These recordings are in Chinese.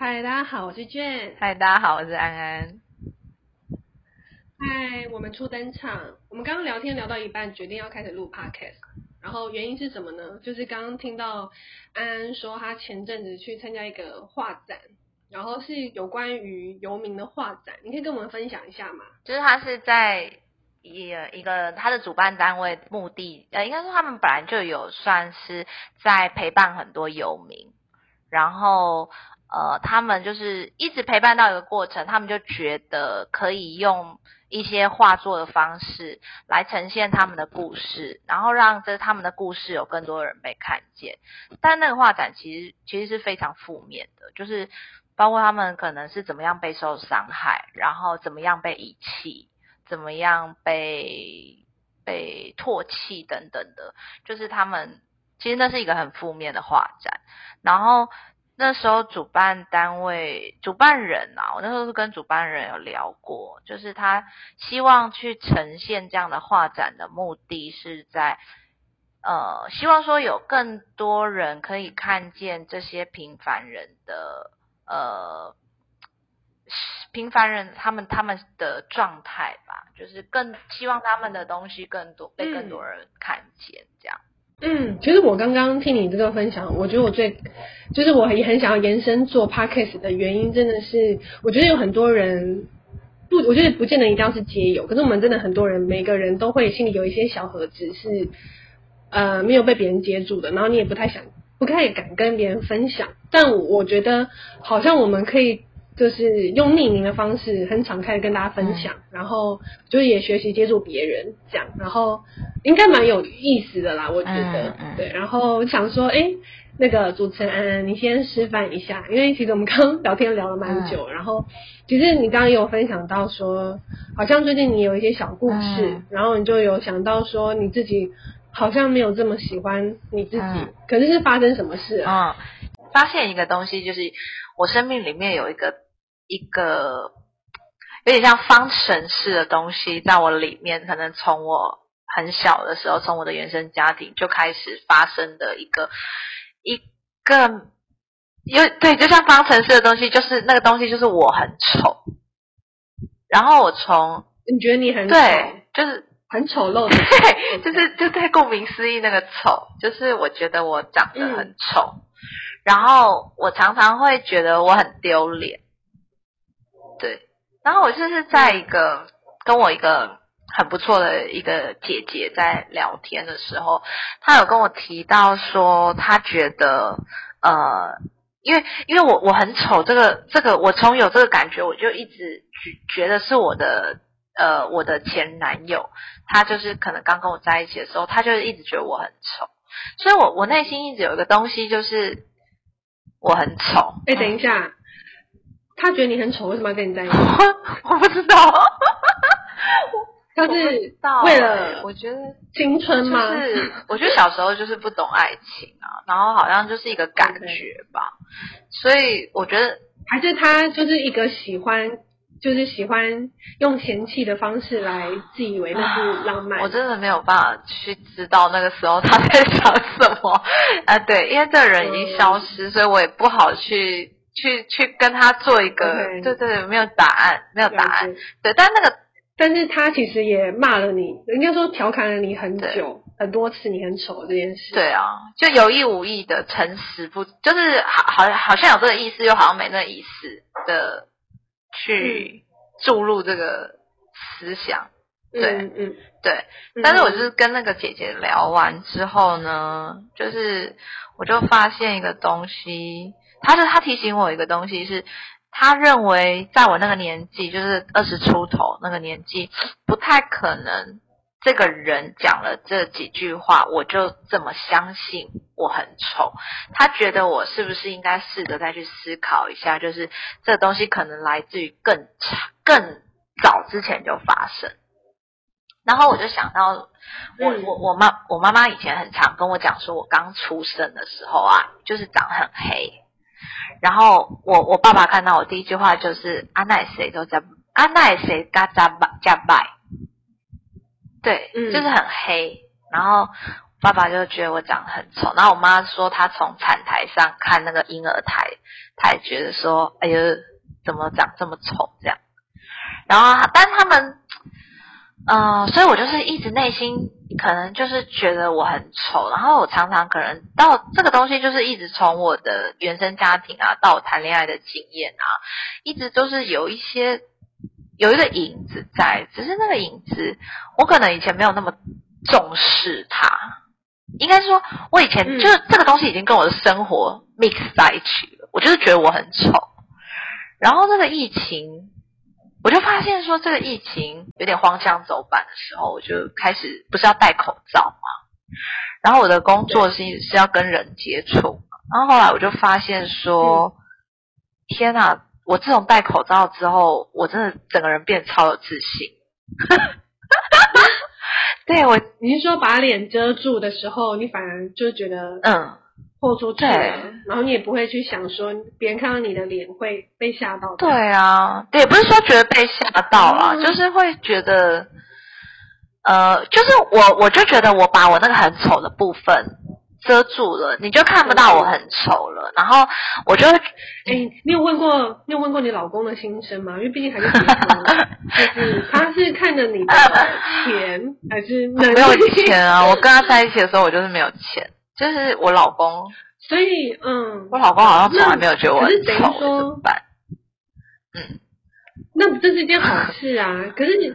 嗨，大家好，我是娟。嗨，大家好，我是安安。嗨，我们初登场。我们刚刚聊天聊到一半，决定要开始录 podcast。然后原因是什么呢？就是刚刚听到安安说，他前阵子去参加一个画展，然后是有关于游民的画展。你可以跟我们分享一下吗？就是他是在一一个他的主办单位目的，呃，应该说他们本来就有算是在陪伴很多游民，然后。呃，他们就是一直陪伴到一个过程，他们就觉得可以用一些画作的方式来呈现他们的故事，然后让这他们的故事有更多人被看见。但那个画展其实其实是非常负面的，就是包括他们可能是怎么样被受伤害，然后怎么样被遗弃，怎么样被被唾弃等等的，就是他们其实那是一个很负面的画展，然后。那时候主办单位、主办人啊，我那时候是跟主办人有聊过，就是他希望去呈现这样的画展的目的是在，呃，希望说有更多人可以看见这些平凡人的，呃，平凡人他们他们的状态吧，就是更希望他们的东西更多被更多人看见，这样。嗯，嗯其实我刚刚听你这个分享，我觉得我最就是我也很想要延伸做 podcast 的原因，真的是我觉得有很多人不，我觉得不见得一定要是街友，可是我们真的很多人，每个人都会心里有一些小盒子是呃没有被别人接住的，然后你也不太想，不太敢跟别人分享，但我觉得好像我们可以。就是用匿名的方式，很敞开的跟大家分享，嗯、然后就是也学习接触别人这样，然后应该蛮有意思的啦，我觉得，对。然后我想说，哎，那个主持人安安，你先示范一下，因为其实我们刚刚聊天聊了蛮久，嗯、然后其实你刚刚也有分享到说，好像最近你有一些小故事，嗯、然后你就有想到说你自己好像没有这么喜欢你自己，嗯、可是是发生什么事啊？嗯，发现一个东西，就是我生命里面有一个。一个有点像方程式的东西，在我里面，可能从我很小的时候，从我的原生家庭就开始发生的一个一个，有对，就像方程式的东西，就是那个东西，就是我很丑。然后我从你觉得你很丑，对，就是很丑陋的，对，就是就对，顾名思义，那个丑，就是我觉得我长得很丑，嗯、然后我常常会觉得我很丢脸。对，然后我就是在一个跟我一个很不错的一个姐姐在聊天的时候，她有跟我提到说，她觉得呃，因为因为我我很丑，这个这个我从有这个感觉，我就一直觉觉得是我的呃我的前男友，他就是可能刚跟我在一起的时候，他就是一直觉得我很丑，所以我我内心一直有一个东西，就是我很丑。哎，等一下。他觉得你很丑，为什么要跟你在一起？我不知道，他是为了我觉得青春吗？就是我觉得小时候就是不懂爱情啊，然后好像就是一个感觉吧.所以我觉得还是他就是一个喜欢，就是喜欢用嫌弃的方式来自以为那是浪漫。我真的没有办法去知道那个时候他在想什么啊，对，因为这个人已经消失，嗯、所以我也不好去。去去跟他做一个，Okay. 对对，没有答案，没有答案，对，但那个，但是他其实也骂了你，应该说调侃了你很久，很多次，你很丑这件事。对啊，就有意无意的诚实不，就是好好好像有这个意思，又好像没那个意思的去注入这个思想。对，嗯嗯，对，但是我就是跟那个姐姐聊完之后呢，就是我就发现一个东西。他就他提醒我一个东西是，他认为在我那个年纪，就是二十出头那个年纪，不太可能这个人讲了这几句话，我就这么相信我很丑。他觉得我是不是应该试着再去思考一下，就是这个东西可能来自于更长、更早之前就发生。然后我就想到，我我我妈我妈妈以前很常跟我讲说，我刚出生的时候啊，就是长很黑。然后我我爸爸看到我第一句话就是阿奈谁都在阿奈谁嘎扎拜加拜，对，嗯、就是很黑。然后爸爸就觉得我长得很丑。然后我妈说她从产台台上看那个婴儿台，她也觉得说，哎呦，怎么长这么丑这样。然后，但他们，嗯、呃，所以我就是一直内心可能就是觉得我很丑，然后我常常可能到这个东西就是一直从我的原生家庭啊，到我谈恋爱的经验啊，一直都是有一些有一个影子在，只是那个影子我可能以前没有那么重视它。应该说，我以前就是这个东西已经跟我的生活 mix 在一起了。我就是觉得我很丑，然后这个疫情，我就发现说这个疫情有点荒腔走板的时候，我就开始不是要戴口罩嘛。然后我的工作是是要跟人接触，然后后来我就发现说，天哪！我自从戴口罩之后，我真的整个人变得超有自信。对我，你是说把脸遮住的时候，你反而就觉得嗯，豁出去了，然后你也不会去想说别人看到你的脸会被吓到。对啊，也，不是说觉得被吓到啊，嗯、就是会觉得，呃，就是我我就觉得我把我那个很丑的部分遮住了，你就看不到我很丑了。然后我就，哎，你有问过你有问过你老公的心声吗？因为毕竟还是结婚了，就是 他是看着你的钱还是没有钱啊？我跟他在一起的时候，我就是没有钱，就是我老公。所以，嗯，我老公好像从来没有觉得我很丑，怎么办？嗯，那这是一件好事啊。可是你，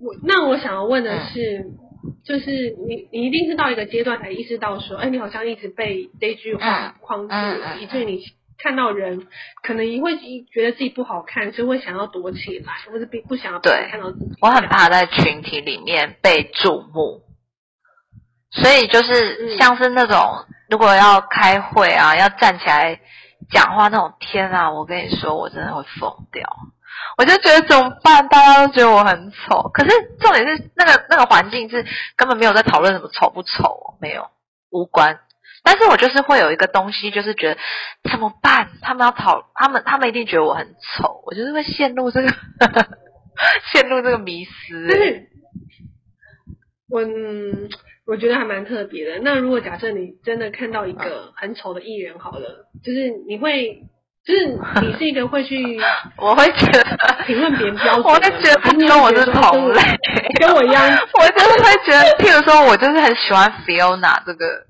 我那我想要问的是。嗯就是你，你一定是到一个阶段才意识到说，哎，你好像一直被这句话框住了，以至于你看到人，可能也会觉得自己不好看，就会想要躲起来，或者不不想要被看到自己。我很怕在群体里面被注目，所以就是像是那种、嗯、如果要开会啊，要站起来讲话那种，天啊，我跟你说，我真的会疯掉。我就觉得怎么办？大家都觉得我很丑，可是重点是那个那个环境是根本没有在讨论什么丑不丑，没有无关。但是我就是会有一个东西，就是觉得怎么办？他们要讨，他们他们一定觉得我很丑，我就是会陷入这个 陷入这个迷思。但是我我觉得还蛮特别的。那如果假设你真的看到一个很丑的艺人，好了，就是你会。就是你是一个会去，我会觉得 评论别人标准，我会觉得不跟我是同类，跟我一样，我就是会觉得，譬如说我就是很喜欢 Fiona 这个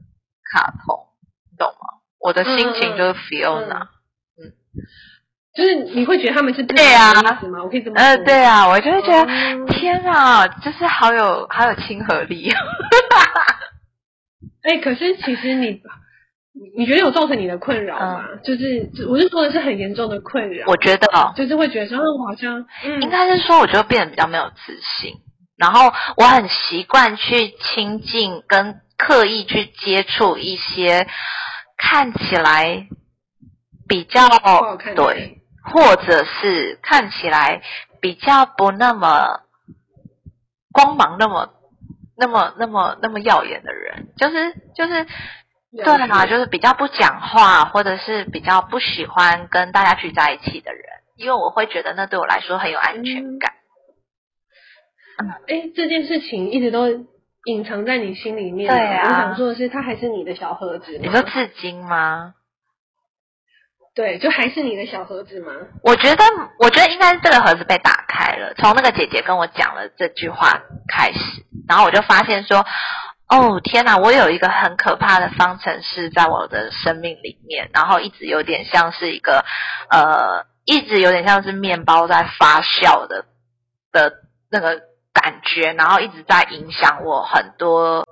卡通，你懂吗？我的心情就是 Fiona，嗯，嗯，就是你会觉得他们是对啊，我可以这么呃，对啊，我就会觉得、嗯、天啊，就是好有好有亲和力，哎、欸，可是其实你。你觉得有造成你的困扰吗？嗯、就是，我是说的是很严重的困扰。我觉得哦，就是会觉得说，我好像，嗯、应该是说，我觉得变得比较没有自信。然后我很习惯去亲近跟刻意去接触一些看起来比较对，或者是看起来比较不那么光芒那么那么那么那么耀眼的人，就是就是。对啊，就是比较不讲话，或者是比较不喜欢跟大家聚在一起的人，因为我会觉得那对我来说很有安全感。嗯，哎，这件事情一直都隐藏在你心里面。对啊，我想说的是，他还是你的小盒子。你说至今吗？对，就还是你的小盒子吗？我觉得，我觉得应该是这个盒子被打开了，从那个姐姐跟我讲了这句话开始，然后我就发现说。哦天哪！我有一个很可怕的方程式在我的生命里面，然后一直有点像是一个呃，一直有点像是面包在发酵的的那个感觉，然后一直在影响我很多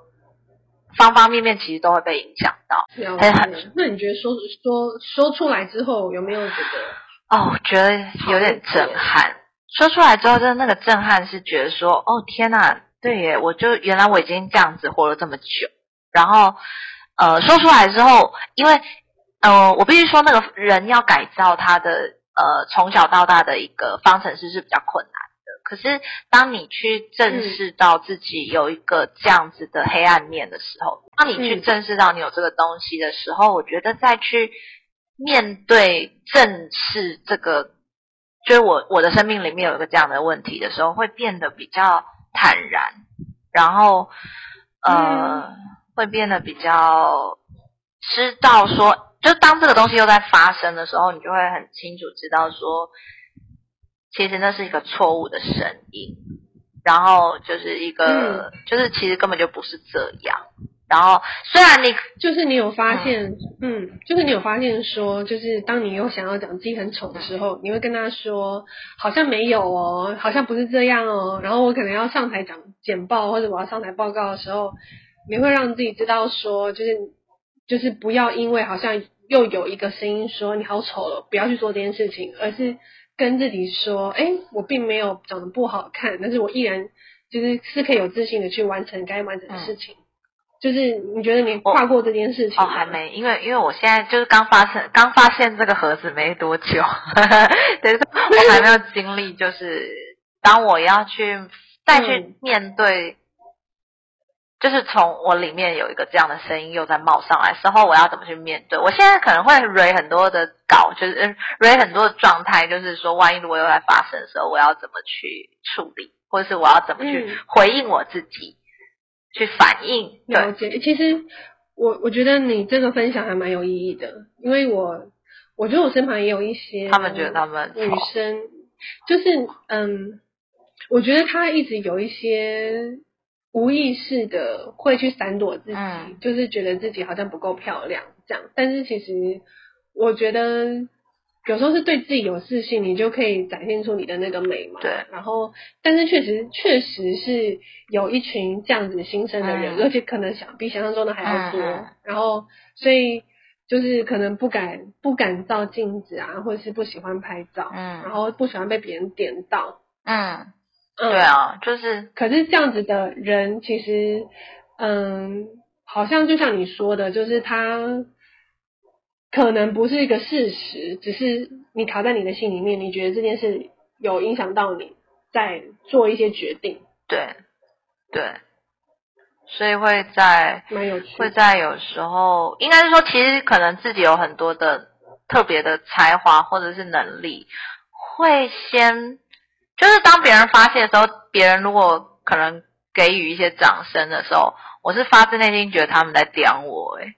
方方面面，其实都会被影响到。很很。那你觉得说说说出来之后有没有觉得？哦，我觉得有点震撼。说出来之后，真的那个震撼是觉得说，哦天呐！对耶，我就原来我已经这样子活了这么久，然后呃说出来之后，因为呃我必须说那个人要改造他的呃从小到大的一个方程式是比较困难的。可是当你去正视到自己有一个这样子的黑暗面的时候，当你去正视到你有这个东西的时候，我觉得再去面对正视这个，就是我我的生命里面有一个这样的问题的时候，会变得比较。坦然，然后呃，嗯、会变得比较知道说，就当这个东西又在发生的时候，你就会很清楚知道说，其实那是一个错误的声音，然后就是一个，嗯、就是其实根本就不是这样。然后，虽然你就是你有发现，嗯，嗯，就是你有发现说，就是当你又想要讲自己很丑的时候，你会跟他说，好像没有哦，好像不是这样哦。然后我可能要上台讲简报或者我要上台报告的时候，你会让自己知道说，就是就是不要因为好像又有一个声音说你好丑了，不要去做这件事情，而是跟自己说，哎，我并没有长得不好看，但是我依然就是是可以有自信的去完成该完成的事情。嗯就是你觉得你跨过这件事情？哦，还没，因为因为我现在就是刚发生，刚发现这个盒子没多久，对，我还没有经历，就是当我要去再去面对，嗯、就是从我里面有一个这样的声音又在冒上来时候，我要怎么去面对？我现在可能会 read 很多的稿，就是 read 很多的状态，就是说，万一如果又在发生的时候，我要怎么去处理，或者是我要怎么去回应我自己？嗯去反应了解，其实我我觉得你这个分享还蛮有意义的，因为我我觉得我身旁也有一些他们觉得他们女生，就是嗯，我觉得她一直有一些无意识的会去闪躲自己，嗯，就是觉得自己好像不够漂亮这样，但是其实我觉得。有时候是对自己有自信，你就可以展现出你的那个美嘛。对。然后，但是确实确实是有一群这样子心声的人，嗯、而且可能想比想象中的还要多。嗯、然后，所以就是可能不敢不敢照镜子啊，或者是不喜欢拍照。嗯。然后不喜欢被别人点到。嗯。嗯。对啊，就是。可是这样子的人，其实，嗯，好像就像你说的，就是他。可能不是一个事实，只是你卡在你的心里面，你觉得这件事有影响到你，在做一些决定。对，对，所以会在，会在有时候，应该是说，其实可能自己有很多的特别的才华或者是能力，会先，就是当别人发泄的时候，别人如果可能给予一些掌声的时候，我是发自内心觉得他们在刁我，诶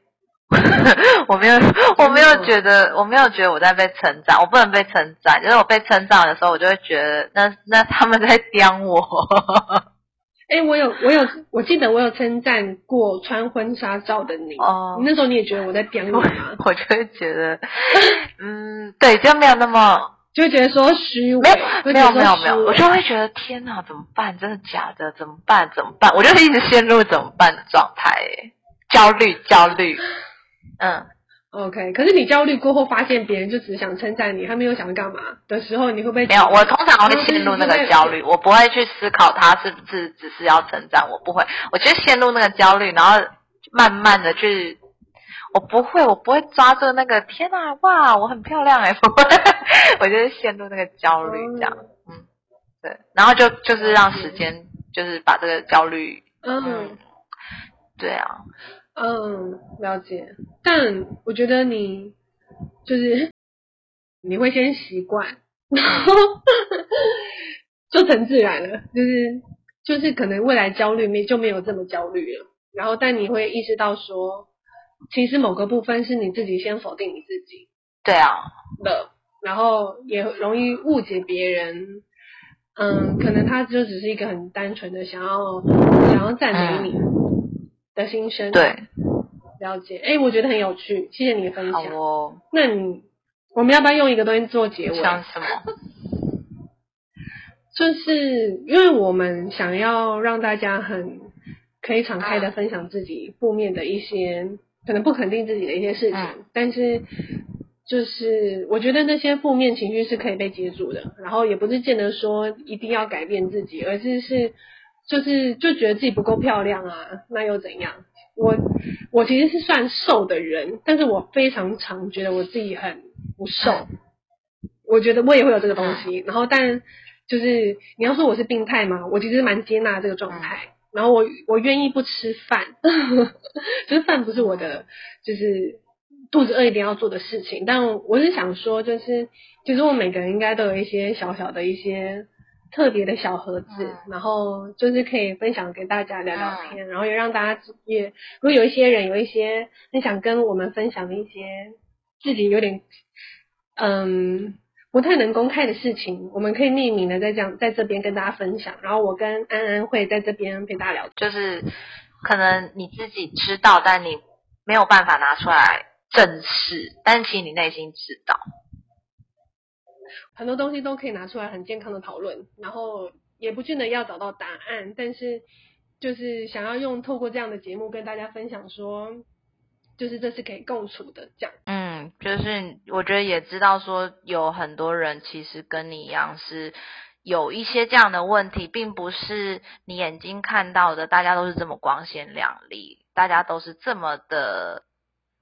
我没有，我没有觉得，我没有觉得我在被称赞，我不能被称赞。就是我被称赞的时候，我就会觉得那那他们在刁我。哎、欸，我有我有，我记得我有称赞过穿婚纱照的你。哦，你那时候你也觉得我在刁你吗？我就会觉得，嗯，对，就没有那么，就会觉得说虚伪，没有没有没有，我就会觉得天哪，怎么办？真的假的？怎么办？怎么办？我就会一直陷入怎么办的状态，哎，焦虑焦虑。嗯，OK。可是你焦虑过后，发现别人就只想称赞你，他没有想干嘛的时候，你会不会？没有，我通常会陷入那个焦虑，我不会去思考他是不是只是要称赞我，不会。我就陷入那个焦虑，然后慢慢的去，我不会，我不会抓住那个天啊，哇，我很漂亮哎，不会，我就是陷入那个焦虑这样，嗯，对，然后就就是让时间就是把这个焦虑，嗯，嗯，对啊。嗯，了解。但我觉得你就是 你会先习惯，然后就成自然了。就是就是可能未来焦虑没就没有这么焦虑了。然后但你会意识到说，其实某个部分是你自己先否定你自己。对啊。的，然后也容易误解别人。嗯，可能他就只是一个很单纯的想要想要赞美你。嗯的心声，对，了解。哎，我觉得很有趣，谢谢你的分享。好哦，那你，我们要不要用一个东西做结尾？像什么？就是因为我们想要让大家很可以敞开的分享自己负面的一些，嗯、可能不肯定自己的一些事情，嗯、但是就是我觉得那些负面情绪是可以被接住的，然后也不是见得说一定要改变自己，而是是。就是就觉得自己不够漂亮啊，那又怎样？我我其实是算瘦的人，但是我非常常觉得我自己很不瘦。我觉得我也会有这个东西，然后但就是你要说我是病态吗？我其实蛮接纳这个状态，然后我我愿意不吃饭，就是饭不是我的，就是肚子饿一定要做的事情。但我是想说，就是其实我们每个人应该都有一些小小的一些。特别的小盒子，嗯、然后就是可以分享给大家聊聊天，嗯、然后也让大家也，如果有一些人有一些很想跟我们分享的一些自己有点嗯不太能公开的事情，我们可以匿名的在这样在这边跟大家分享。然后我跟安安会在这边陪大家聊，就是可能你自己知道，但你没有办法拿出来正视，但其实你内心知道。很多东西都可以拿出来很健康的讨论，然后也不见得要找到答案，但是就是想要用透过这样的节目跟大家分享说，就是这是可以共处的这样。嗯，就是我觉得也知道说有很多人其实跟你一样是有一些这样的问题，并不是你眼睛看到的，大家都是这么光鲜亮丽，大家都是这么的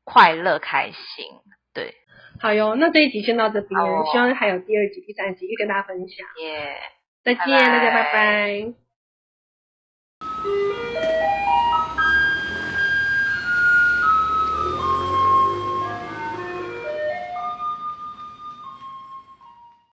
快乐开心，对。好哟，那这一集先到这边，哦、希望还有第二集、第三集，会跟大家分享。耶，再见，大家拜拜。